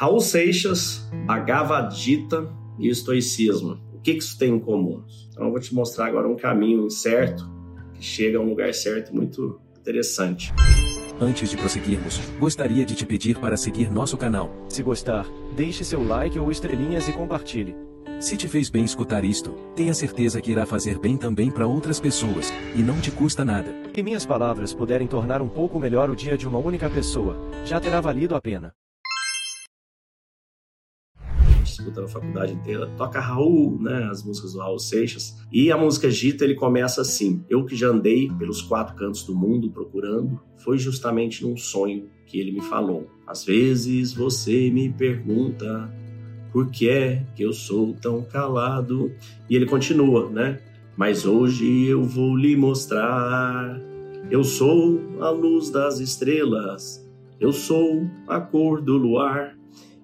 Raul Seixas, Bhagavad Gita e estoicismo. O que isso tem em comum? Então eu vou te mostrar agora um caminho certo que chega a um lugar certo muito interessante. Antes de prosseguirmos, gostaria de te pedir para seguir nosso canal. Se gostar, deixe seu like ou estrelinhas e compartilhe. Se te fez bem escutar isto, tenha certeza que irá fazer bem também para outras pessoas, e não te custa nada. Se minhas palavras puderem tornar um pouco melhor o dia de uma única pessoa, já terá valido a pena escuta na faculdade inteira, toca Raul, né, as músicas do Raul Seixas. E a música Gita, ele começa assim: Eu que já andei pelos quatro cantos do mundo procurando, foi justamente num sonho que ele me falou. Às vezes você me pergunta por que é que eu sou tão calado? E ele continua, né? Mas hoje eu vou lhe mostrar. Eu sou a luz das estrelas, eu sou a cor do luar.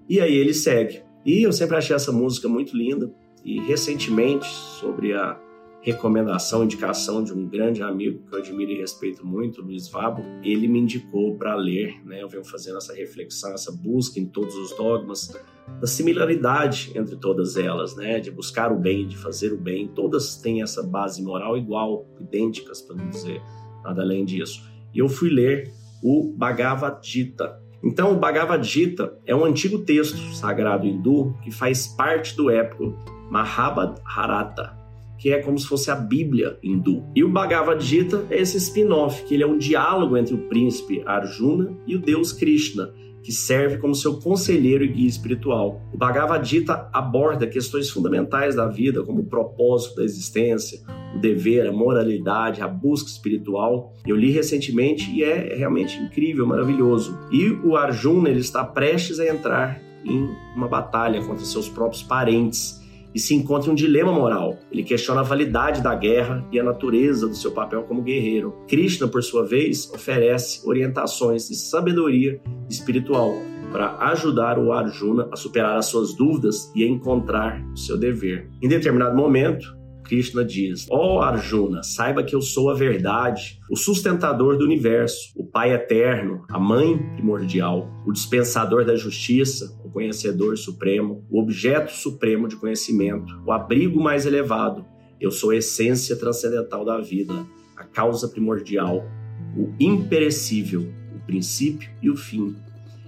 E aí ele segue. E eu sempre achei essa música muito linda. E recentemente, sobre a recomendação, indicação de um grande amigo que eu admiro e respeito muito, Luiz Vabo, ele me indicou para ler, né? Eu venho fazendo essa reflexão, essa busca em todos os dogmas, da similaridade entre todas elas, né? De buscar o bem, de fazer o bem, todas têm essa base moral igual, idênticas, para não dizer nada além disso. E eu fui ler o Bhagavad Gita, então, o Bhagavad Gita é um antigo texto sagrado hindu que faz parte do épico Mahabharata, que é como se fosse a Bíblia hindu. E o Bhagavad Gita é esse spin-off, que ele é um diálogo entre o príncipe Arjuna e o deus Krishna, que serve como seu conselheiro e guia espiritual. O Bhagavad Gita aborda questões fundamentais da vida, como o propósito da existência, o dever, a moralidade, a busca espiritual. Eu li recentemente e é realmente incrível, maravilhoso. E o Arjuna ele está prestes a entrar em uma batalha contra seus próprios parentes e se encontra um dilema moral. Ele questiona a validade da guerra e a natureza do seu papel como guerreiro. Krishna, por sua vez, oferece orientações de sabedoria espiritual para ajudar o Arjuna a superar as suas dúvidas e a encontrar o seu dever. Em determinado momento, Krishna diz: Ó oh Arjuna, saiba que eu sou a verdade, o sustentador do universo, o Pai eterno, a Mãe primordial, o dispensador da justiça, o conhecedor supremo, o objeto supremo de conhecimento, o abrigo mais elevado. Eu sou a essência transcendental da vida, a causa primordial, o imperecível, o princípio e o fim.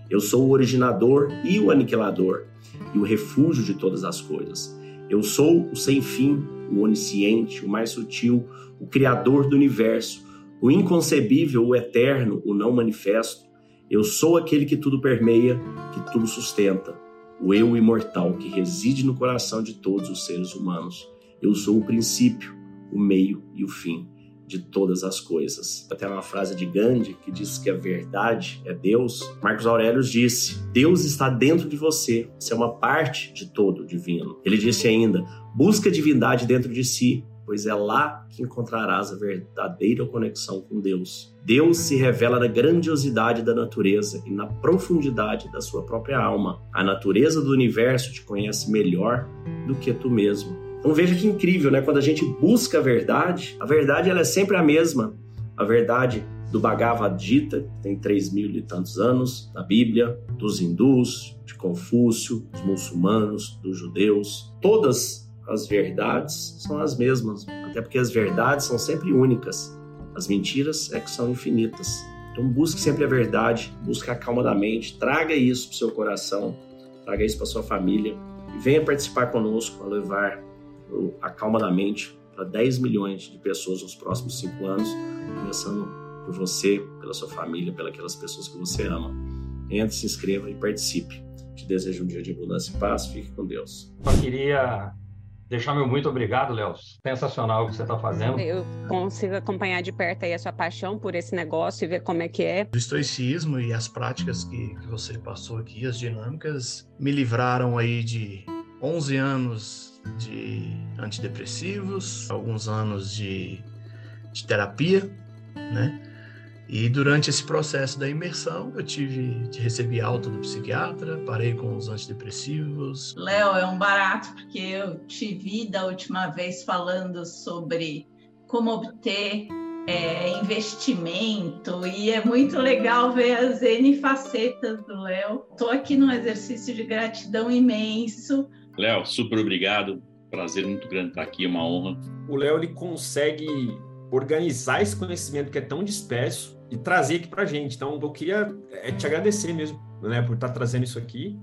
Eu sou o originador e o aniquilador, e o refúgio de todas as coisas. Eu sou o sem fim, o onisciente, o mais sutil, o criador do universo, o inconcebível, o eterno, o não manifesto. Eu sou aquele que tudo permeia, que tudo sustenta, o eu imortal que reside no coração de todos os seres humanos. Eu sou o princípio, o meio e o fim de todas as coisas. Até uma frase de Gandhi que diz que a verdade é Deus. Marcos Aurélio disse: Deus está dentro de você, você é uma parte de todo divino. Ele disse ainda: busca a divindade dentro de si, pois é lá que encontrarás a verdadeira conexão com Deus. Deus se revela na grandiosidade da natureza e na profundidade da sua própria alma. A natureza do universo te conhece melhor do que tu mesmo. Então veja que incrível, né? Quando a gente busca a verdade, a verdade ela é sempre a mesma. A verdade do Bhagavad Gita, que tem 3 mil e tantos anos, da Bíblia, dos hindus, de Confúcio, dos muçulmanos, dos judeus. Todas as verdades são as mesmas, até porque as verdades são sempre únicas. As mentiras é que são infinitas. Então busque sempre a verdade, busque a calma da mente, traga isso para o seu coração, traga isso para sua família e venha participar conosco a levar a calma da mente para 10 milhões de pessoas nos próximos cinco anos, começando por você, pela sua família, pelas pessoas que você ama. Entre, se inscreva e participe. Te desejo um dia de abundância e paz. Fique com Deus. Só queria deixar meu muito obrigado, Léo. Sensacional o que você está fazendo. Eu consigo acompanhar de perto aí a sua paixão por esse negócio e ver como é que é. O estoicismo e as práticas que, que você passou aqui, as dinâmicas, me livraram aí de 11 anos de antidepressivos, alguns anos de, de terapia, né? E durante esse processo da imersão, eu tive, recebi alta do psiquiatra, parei com os antidepressivos. Léo, é um barato, porque eu te vi da última vez falando sobre como obter é, investimento, e é muito legal ver as N facetas do Léo. Estou aqui num exercício de gratidão imenso. Léo, super obrigado. Prazer muito grande estar aqui, é uma honra. O Léo ele consegue organizar esse conhecimento que é tão disperso e trazer aqui para gente. Então, eu queria é, te agradecer mesmo, né, por estar trazendo isso aqui.